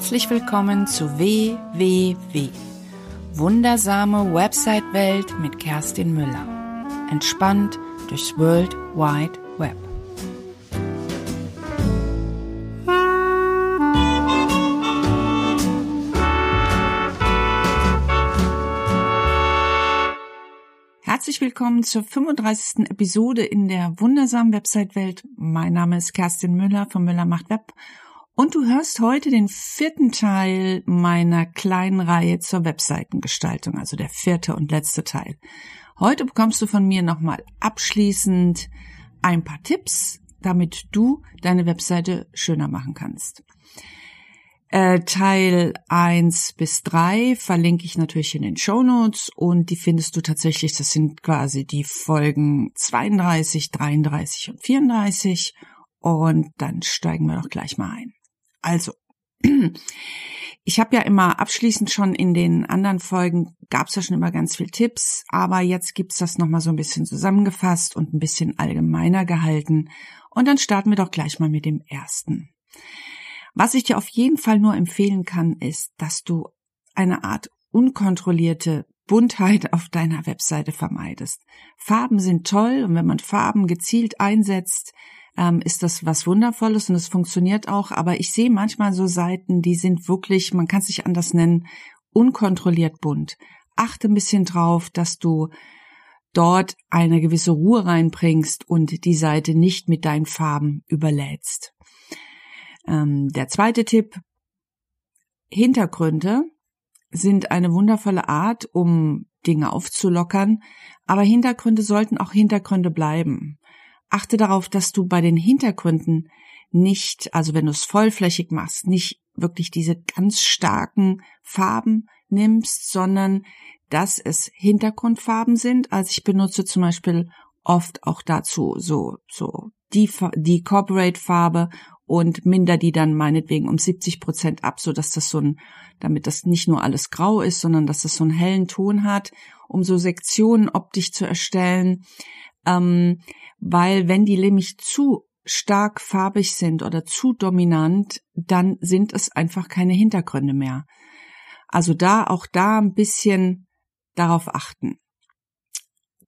Herzlich willkommen zu WWW. Wundersame Website-Welt mit Kerstin Müller. Entspannt durchs World Wide Web. Herzlich willkommen zur 35. Episode in der wundersamen Website-Welt. Mein Name ist Kerstin Müller von Müller macht Web und du hörst heute den vierten Teil meiner kleinen Reihe zur Webseitengestaltung, also der vierte und letzte Teil. Heute bekommst du von mir nochmal abschließend ein paar Tipps, damit du deine Webseite schöner machen kannst. Äh, Teil 1 bis 3 verlinke ich natürlich in den Show Notes und die findest du tatsächlich, das sind quasi die Folgen 32, 33 und 34 und dann steigen wir doch gleich mal ein. Also, ich habe ja immer abschließend schon in den anderen Folgen gab es ja schon immer ganz viel Tipps, aber jetzt gibt's das nochmal so ein bisschen zusammengefasst und ein bisschen allgemeiner gehalten. Und dann starten wir doch gleich mal mit dem ersten. Was ich dir auf jeden Fall nur empfehlen kann, ist, dass du eine Art unkontrollierte Buntheit auf deiner Webseite vermeidest. Farben sind toll und wenn man Farben gezielt einsetzt, ähm, ist das was Wundervolles und es funktioniert auch. Aber ich sehe manchmal so Seiten, die sind wirklich, man kann es sich anders nennen, unkontrolliert bunt. Achte ein bisschen drauf, dass du dort eine gewisse Ruhe reinbringst und die Seite nicht mit deinen Farben überlädst. Ähm, der zweite Tipp, Hintergründe sind eine wundervolle Art, um Dinge aufzulockern, aber Hintergründe sollten auch Hintergründe bleiben achte darauf, dass du bei den Hintergründen nicht, also wenn du es vollflächig machst, nicht wirklich diese ganz starken Farben nimmst, sondern dass es Hintergrundfarben sind. Also ich benutze zum Beispiel oft auch dazu so, so die, die Corporate Farbe und minder die dann meinetwegen um 70 Prozent ab, so dass das so ein, damit das nicht nur alles grau ist, sondern dass das so einen hellen Ton hat, um so Sektionen optisch zu erstellen ähm, weil wenn die nämlich zu stark farbig sind oder zu dominant, dann sind es einfach keine Hintergründe mehr. Also da auch da ein bisschen darauf achten.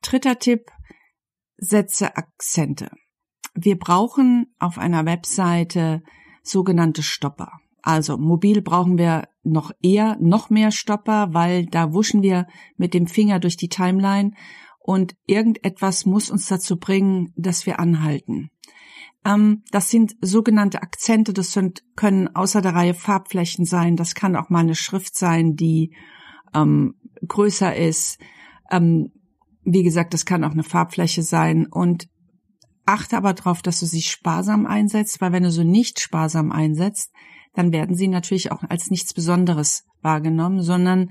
Dritter Tipp, setze Akzente. Wir brauchen auf einer Webseite sogenannte Stopper. Also mobil brauchen wir noch eher noch mehr Stopper, weil da wuschen wir mit dem Finger durch die Timeline und irgendetwas muss uns dazu bringen, dass wir anhalten. Ähm, das sind sogenannte Akzente, das sind, können außer der Reihe Farbflächen sein, das kann auch mal eine Schrift sein, die ähm, größer ist. Ähm, wie gesagt, das kann auch eine Farbfläche sein und achte aber darauf, dass du sie sparsam einsetzt, weil wenn du sie nicht sparsam einsetzt, dann werden sie natürlich auch als nichts Besonderes wahrgenommen, sondern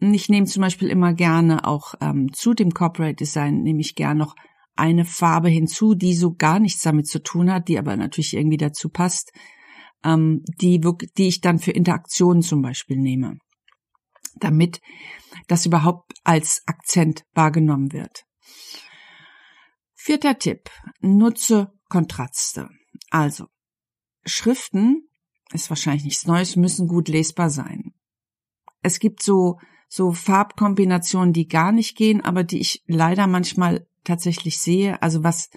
ich nehme zum Beispiel immer gerne auch ähm, zu dem Corporate Design, nehme ich gerne noch eine Farbe hinzu, die so gar nichts damit zu tun hat, die aber natürlich irgendwie dazu passt, ähm, die, die ich dann für Interaktionen zum Beispiel nehme, damit das überhaupt als Akzent wahrgenommen wird. Vierter Tipp. Nutze Kontraste. Also, Schriften ist wahrscheinlich nichts Neues, müssen gut lesbar sein. Es gibt so so Farbkombinationen, die gar nicht gehen, aber die ich leider manchmal tatsächlich sehe. Also was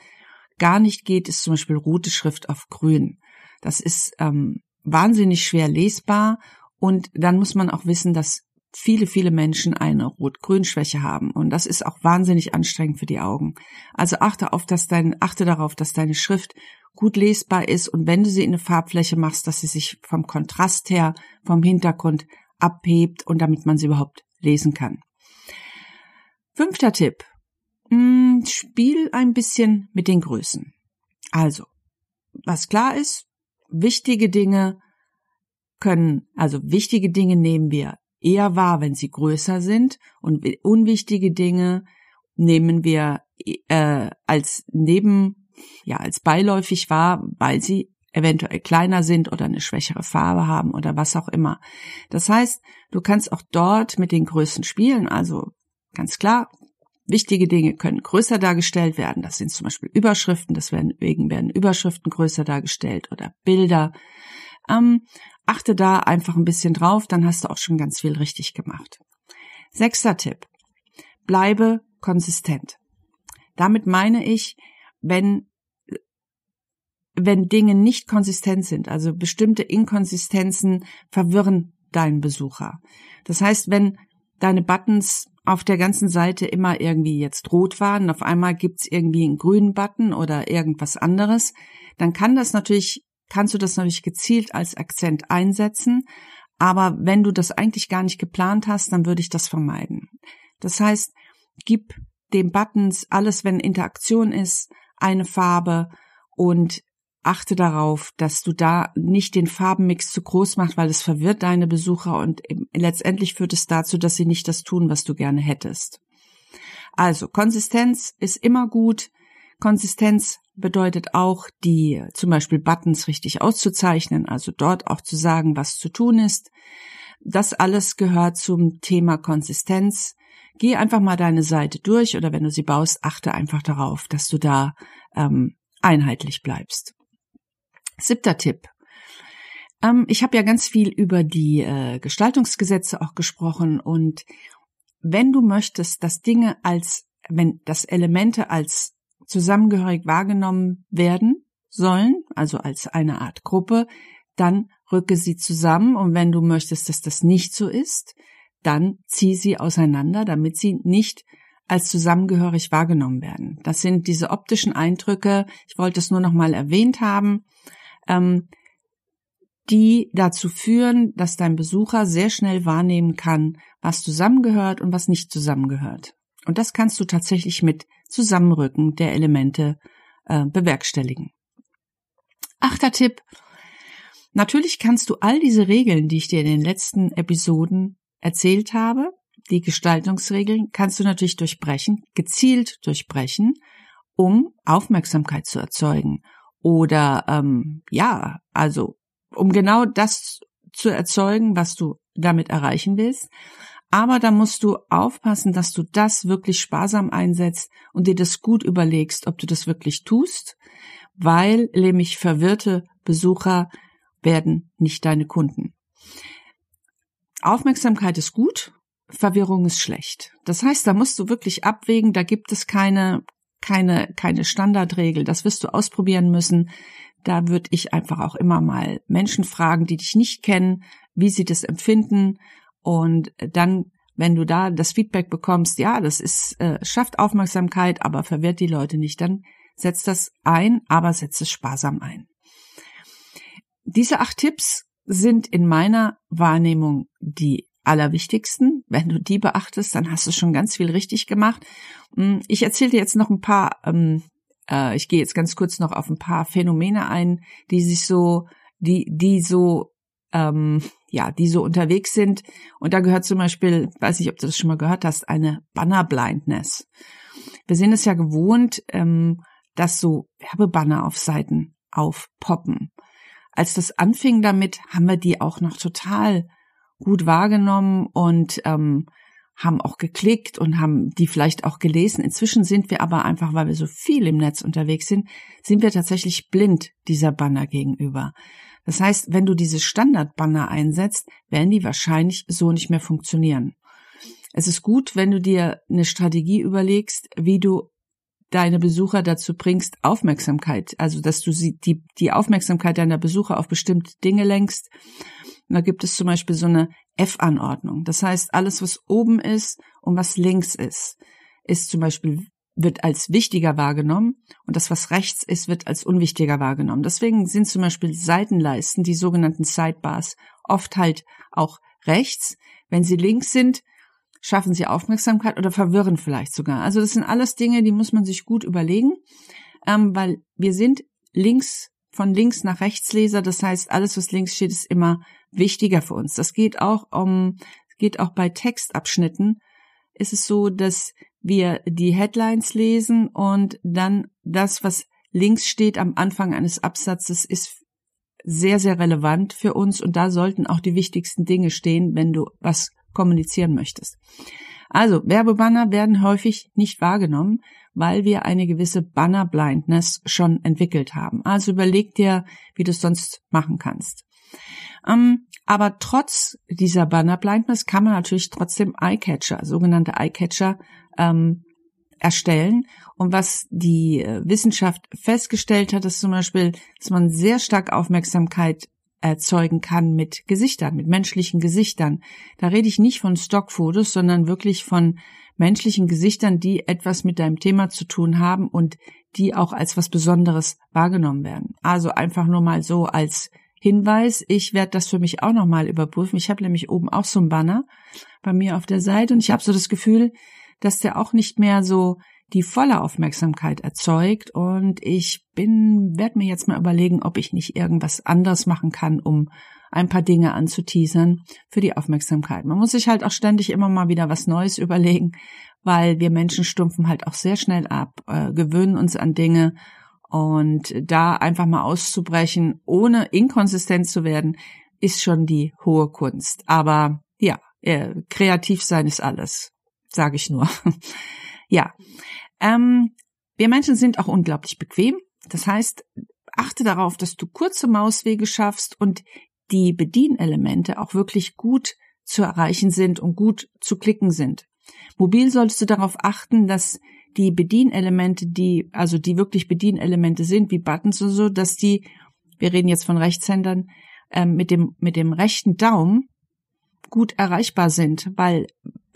gar nicht geht, ist zum Beispiel rote Schrift auf grün. Das ist ähm, wahnsinnig schwer lesbar und dann muss man auch wissen, dass viele, viele Menschen eine Rot-Grün-Schwäche haben und das ist auch wahnsinnig anstrengend für die Augen. Also achte auf, dass dein, achte darauf, dass deine Schrift gut lesbar ist und wenn du sie in eine Farbfläche machst, dass sie sich vom Kontrast her, vom Hintergrund abhebt und damit man sie überhaupt lesen kann. Fünfter Tipp. Hm, spiel ein bisschen mit den Größen. Also, was klar ist, wichtige Dinge können, also wichtige Dinge nehmen wir eher wahr, wenn sie größer sind und unwichtige Dinge nehmen wir äh, als neben, ja, als beiläufig wahr, weil sie eventuell kleiner sind oder eine schwächere Farbe haben oder was auch immer. Das heißt, du kannst auch dort mit den Größen spielen. Also ganz klar, wichtige Dinge können größer dargestellt werden. Das sind zum Beispiel Überschriften, deswegen werden Überschriften größer dargestellt oder Bilder. Ähm, achte da einfach ein bisschen drauf, dann hast du auch schon ganz viel richtig gemacht. Sechster Tipp. Bleibe konsistent. Damit meine ich, wenn wenn Dinge nicht konsistent sind, also bestimmte Inkonsistenzen verwirren deinen Besucher. Das heißt, wenn deine Buttons auf der ganzen Seite immer irgendwie jetzt rot waren, auf einmal gibt's irgendwie einen grünen Button oder irgendwas anderes, dann kann das natürlich, kannst du das natürlich gezielt als Akzent einsetzen. Aber wenn du das eigentlich gar nicht geplant hast, dann würde ich das vermeiden. Das heißt, gib dem Buttons alles, wenn Interaktion ist, eine Farbe und achte darauf, dass du da nicht den Farbenmix zu groß machst, weil es verwirrt deine Besucher und letztendlich führt es dazu, dass sie nicht das tun, was du gerne hättest. Also Konsistenz ist immer gut. Konsistenz bedeutet auch, die zum Beispiel Buttons richtig auszuzeichnen, also dort auch zu sagen, was zu tun ist. Das alles gehört zum Thema Konsistenz. Geh einfach mal deine Seite durch oder wenn du sie baust, achte einfach darauf, dass du da ähm, einheitlich bleibst. Siebter Tipp. Ähm, ich habe ja ganz viel über die äh, Gestaltungsgesetze auch gesprochen und wenn du möchtest, dass Dinge als, wenn das Elemente als zusammengehörig wahrgenommen werden sollen, also als eine Art Gruppe, dann rücke sie zusammen und wenn du möchtest, dass das nicht so ist, dann zieh sie auseinander, damit sie nicht als zusammengehörig wahrgenommen werden. Das sind diese optischen Eindrücke. Ich wollte es nur noch mal erwähnt haben ähm, die dazu führen, dass dein Besucher sehr schnell wahrnehmen kann, was zusammengehört und was nicht zusammengehört. Und das kannst du tatsächlich mit Zusammenrücken der Elemente äh, bewerkstelligen. Achter Tipp. Natürlich kannst du all diese Regeln, die ich dir in den letzten Episoden erzählt habe, die Gestaltungsregeln, kannst du natürlich durchbrechen, gezielt durchbrechen, um Aufmerksamkeit zu erzeugen oder ähm, ja, also um genau das zu erzeugen, was du damit erreichen willst. Aber da musst du aufpassen, dass du das wirklich sparsam einsetzt und dir das gut überlegst, ob du das wirklich tust, weil nämlich verwirrte Besucher werden nicht deine Kunden. Aufmerksamkeit ist gut, Verwirrung ist schlecht. Das heißt, da musst du wirklich abwägen, da gibt es keine keine, keine Standardregel. Das wirst du ausprobieren müssen. Da würde ich einfach auch immer mal Menschen fragen, die dich nicht kennen, wie sie das empfinden. Und dann, wenn du da das Feedback bekommst, ja, das ist, äh, schafft Aufmerksamkeit, aber verwirrt die Leute nicht, dann setz das ein, aber setz es sparsam ein. Diese acht Tipps sind in meiner Wahrnehmung die allerwichtigsten. Wenn du die beachtest, dann hast du schon ganz viel richtig gemacht. Hm, ich erzähle dir jetzt noch ein paar, ähm, äh, ich gehe jetzt ganz kurz noch auf ein paar Phänomene ein, die sich so, die, die so, ähm, ja, die so unterwegs sind. Und da gehört zum Beispiel, weiß nicht, ob du das schon mal gehört hast, eine Banner Blindness. Wir sind es ja gewohnt, ähm, dass so Werbebanner auf Seiten aufpoppen. Als das anfing damit, haben wir die auch noch total gut wahrgenommen und ähm, haben auch geklickt und haben die vielleicht auch gelesen. Inzwischen sind wir aber einfach, weil wir so viel im Netz unterwegs sind, sind wir tatsächlich blind dieser Banner gegenüber. Das heißt, wenn du diese Standardbanner einsetzt, werden die wahrscheinlich so nicht mehr funktionieren. Es ist gut, wenn du dir eine Strategie überlegst, wie du deine Besucher dazu bringst, Aufmerksamkeit, also dass du sie, die, die Aufmerksamkeit deiner Besucher auf bestimmte Dinge lenkst und da gibt es zum Beispiel so eine F-Anordnung. Das heißt, alles, was oben ist und was links ist, ist zum Beispiel wird als wichtiger wahrgenommen und das, was rechts ist, wird als unwichtiger wahrgenommen. Deswegen sind zum Beispiel Seitenleisten, die sogenannten Sidebars, oft halt auch rechts. Wenn sie links sind, schaffen sie Aufmerksamkeit oder verwirren vielleicht sogar. Also das sind alles Dinge, die muss man sich gut überlegen, ähm, weil wir sind links von links nach rechts Leser. Das heißt, alles, was links steht, ist immer wichtiger für uns. Das geht auch um, geht auch bei Textabschnitten. Ist es so, dass wir die Headlines lesen und dann das, was links steht am Anfang eines Absatzes, ist sehr, sehr relevant für uns und da sollten auch die wichtigsten Dinge stehen, wenn du was kommunizieren möchtest. Also, Werbebanner werden häufig nicht wahrgenommen, weil wir eine gewisse Banner Blindness schon entwickelt haben. Also überleg dir, wie du es sonst machen kannst. Ähm, aber trotz dieser Banner Blindness kann man natürlich trotzdem Eyecatcher, sogenannte Eyecatcher, ähm, erstellen. Und was die äh, Wissenschaft festgestellt hat, ist zum Beispiel, dass man sehr stark Aufmerksamkeit erzeugen kann mit Gesichtern, mit menschlichen Gesichtern. Da rede ich nicht von Stockfotos, sondern wirklich von menschlichen Gesichtern, die etwas mit deinem Thema zu tun haben und die auch als was Besonderes wahrgenommen werden. Also einfach nur mal so als Hinweis, ich werde das für mich auch nochmal überprüfen. Ich habe nämlich oben auch so einen Banner bei mir auf der Seite und ich habe so das Gefühl, dass der auch nicht mehr so die volle Aufmerksamkeit erzeugt und ich bin werde mir jetzt mal überlegen, ob ich nicht irgendwas anderes machen kann, um ein paar Dinge anzuteasern für die Aufmerksamkeit. Man muss sich halt auch ständig immer mal wieder was Neues überlegen, weil wir Menschen stumpfen halt auch sehr schnell ab, äh, gewöhnen uns an Dinge und da einfach mal auszubrechen, ohne inkonsistent zu werden, ist schon die hohe Kunst. Aber ja, äh, kreativ sein ist alles, sage ich nur. ja, ähm, wir Menschen sind auch unglaublich bequem. Das heißt, achte darauf, dass du kurze Mauswege schaffst und die Bedienelemente auch wirklich gut zu erreichen sind und gut zu klicken sind. Mobil solltest du darauf achten, dass die Bedienelemente, die, also die wirklich Bedienelemente sind, wie Buttons und so, dass die, wir reden jetzt von Rechtshändern, äh, mit dem, mit dem rechten Daumen gut erreichbar sind, weil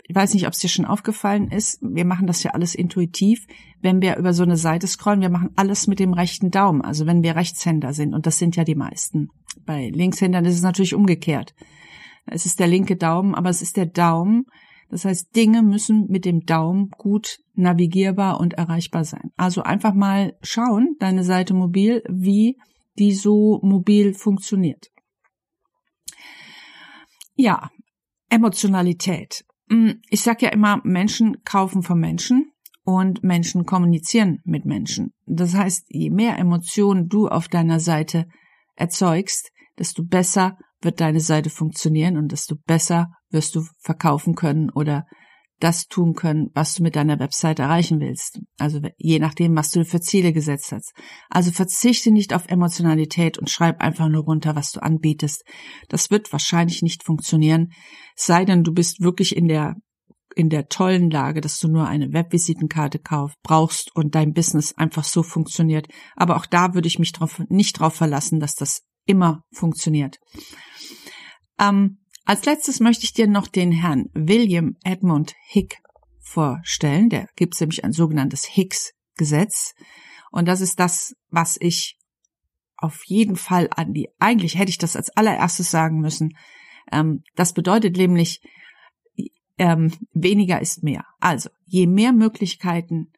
ich weiß nicht, ob es dir schon aufgefallen ist, wir machen das ja alles intuitiv, wenn wir über so eine Seite scrollen, wir machen alles mit dem rechten Daumen, also wenn wir Rechtshänder sind, und das sind ja die meisten. Bei Linkshändern ist es natürlich umgekehrt. Es ist der linke Daumen, aber es ist der Daumen, das heißt, Dinge müssen mit dem Daumen gut navigierbar und erreichbar sein. Also einfach mal schauen, deine Seite mobil, wie die so mobil funktioniert. Ja, Emotionalität. Hm, ich sage ja immer, Menschen kaufen von Menschen und Menschen kommunizieren mit Menschen. Das heißt, je mehr Emotionen du auf deiner Seite erzeugst, desto besser wird deine Seite funktionieren und desto besser wirst du verkaufen können oder das tun können, was du mit deiner Website erreichen willst. Also je nachdem, was du für Ziele gesetzt hast. Also verzichte nicht auf Emotionalität und schreib einfach nur runter, was du anbietest. Das wird wahrscheinlich nicht funktionieren, sei denn du bist wirklich in der in der tollen Lage, dass du nur eine Webvisitenkarte kaufst, brauchst und dein Business einfach so funktioniert. Aber auch da würde ich mich drauf, nicht drauf verlassen, dass das immer funktioniert. Ähm, als letztes möchte ich dir noch den Herrn William Edmund Hick vorstellen. Der gibt nämlich ein sogenanntes Hicks-Gesetz. Und das ist das, was ich auf jeden Fall an die, eigentlich hätte ich das als allererstes sagen müssen. Ähm, das bedeutet nämlich, ähm, weniger ist mehr. Also, je mehr Möglichkeiten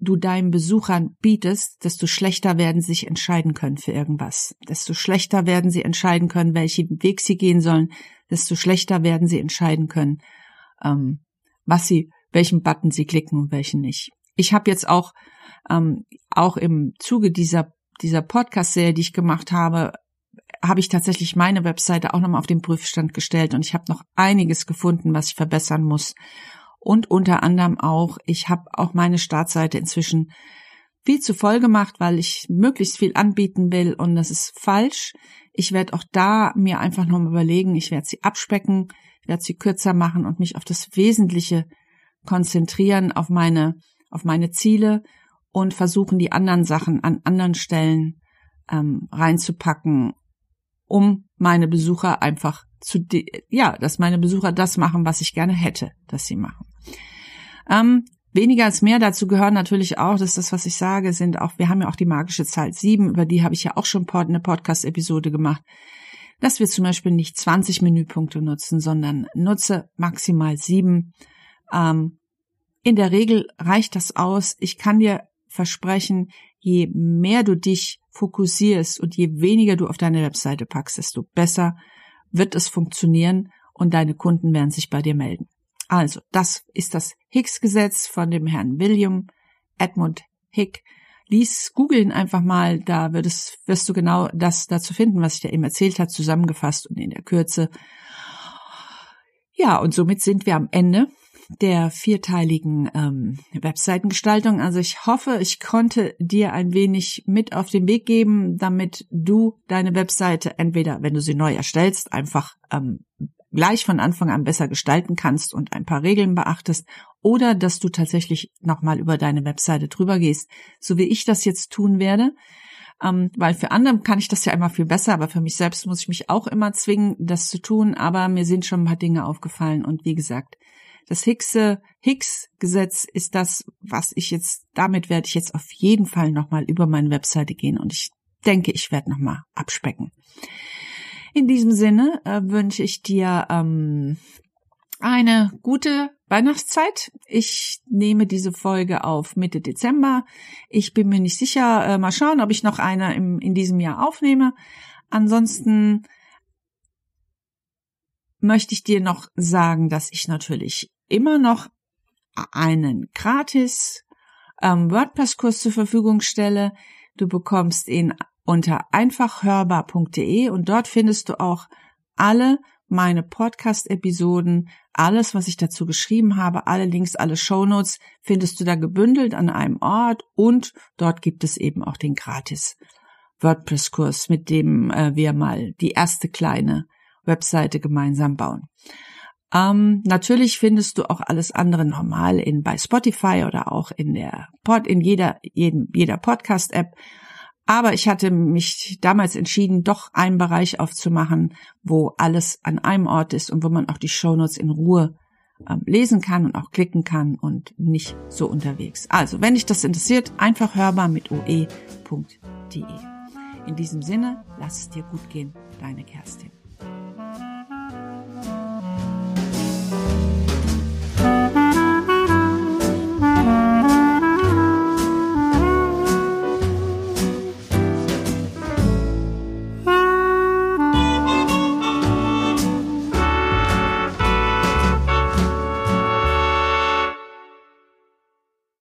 du deinen Besuchern bietest, desto schlechter werden sie sich entscheiden können für irgendwas. Desto schlechter werden sie entscheiden können, welchen Weg sie gehen sollen. Desto schlechter werden sie entscheiden können, ähm, was sie, welchen Button sie klicken und welchen nicht. Ich habe jetzt auch ähm, auch im Zuge dieser dieser Podcast-Serie, die ich gemacht habe, habe ich tatsächlich meine Webseite auch nochmal auf den Prüfstand gestellt und ich habe noch einiges gefunden, was ich verbessern muss und unter anderem auch, ich habe auch meine Startseite inzwischen viel zu voll gemacht, weil ich möglichst viel anbieten will und das ist falsch. Ich werde auch da mir einfach noch mal überlegen, ich werde sie abspecken, werde sie kürzer machen und mich auf das Wesentliche konzentrieren, auf meine, auf meine Ziele und versuchen, die anderen Sachen an anderen Stellen ähm, reinzupacken, um meine Besucher einfach zu, ja, dass meine Besucher das machen, was ich gerne hätte, dass sie machen. Ähm, weniger als mehr dazu gehören natürlich auch, dass das, was ich sage, sind auch, wir haben ja auch die magische Zahl sieben, über die habe ich ja auch schon eine Podcast-Episode gemacht, dass wir zum Beispiel nicht 20 Menüpunkte nutzen, sondern nutze maximal sieben. Ähm, in der Regel reicht das aus. Ich kann dir versprechen, je mehr du dich fokussierst und je weniger du auf deine Webseite packst, desto besser wird es funktionieren und deine Kunden werden sich bei dir melden. Also, das ist das Hicks-Gesetz von dem Herrn William Edmund Hick. Lies googeln einfach mal, da wird es, wirst du genau das dazu finden, was ich dir eben erzählt hat, zusammengefasst und in der Kürze. Ja, und somit sind wir am Ende der vierteiligen ähm, Webseitengestaltung. Also ich hoffe, ich konnte dir ein wenig mit auf den Weg geben, damit du deine Webseite entweder, wenn du sie neu erstellst, einfach ähm, gleich von Anfang an besser gestalten kannst und ein paar Regeln beachtest oder dass du tatsächlich nochmal über deine Webseite drüber gehst, so wie ich das jetzt tun werde. Ähm, weil für andere kann ich das ja immer viel besser, aber für mich selbst muss ich mich auch immer zwingen, das zu tun. Aber mir sind schon ein paar Dinge aufgefallen und wie gesagt, das Hickse Higgs-Gesetz ist das, was ich jetzt, damit werde ich jetzt auf jeden Fall nochmal über meine Webseite gehen und ich denke, ich werde nochmal abspecken. In diesem Sinne äh, wünsche ich dir ähm, eine gute Weihnachtszeit. Ich nehme diese Folge auf Mitte Dezember. Ich bin mir nicht sicher. Äh, mal schauen, ob ich noch eine im, in diesem Jahr aufnehme. Ansonsten möchte ich dir noch sagen, dass ich natürlich immer noch einen gratis ähm, WordPress-Kurs zur Verfügung stelle. Du bekommst ihn unter einfachhörbar.de und dort findest du auch alle meine Podcast-Episoden, alles, was ich dazu geschrieben habe, alle Links, alle Shownotes findest du da gebündelt an einem Ort und dort gibt es eben auch den gratis WordPress-Kurs, mit dem äh, wir mal die erste kleine Webseite gemeinsam bauen. Ähm, natürlich findest du auch alles andere normal in bei Spotify oder auch in der Pod, in jeder, jeden, jeder Podcast-App. Aber ich hatte mich damals entschieden, doch einen Bereich aufzumachen, wo alles an einem Ort ist und wo man auch die Shownotes in Ruhe äh, lesen kann und auch klicken kann und nicht so unterwegs. Also, wenn dich das interessiert, einfach hörbar mit oe.de. In diesem Sinne, lass es dir gut gehen, deine Kerstin.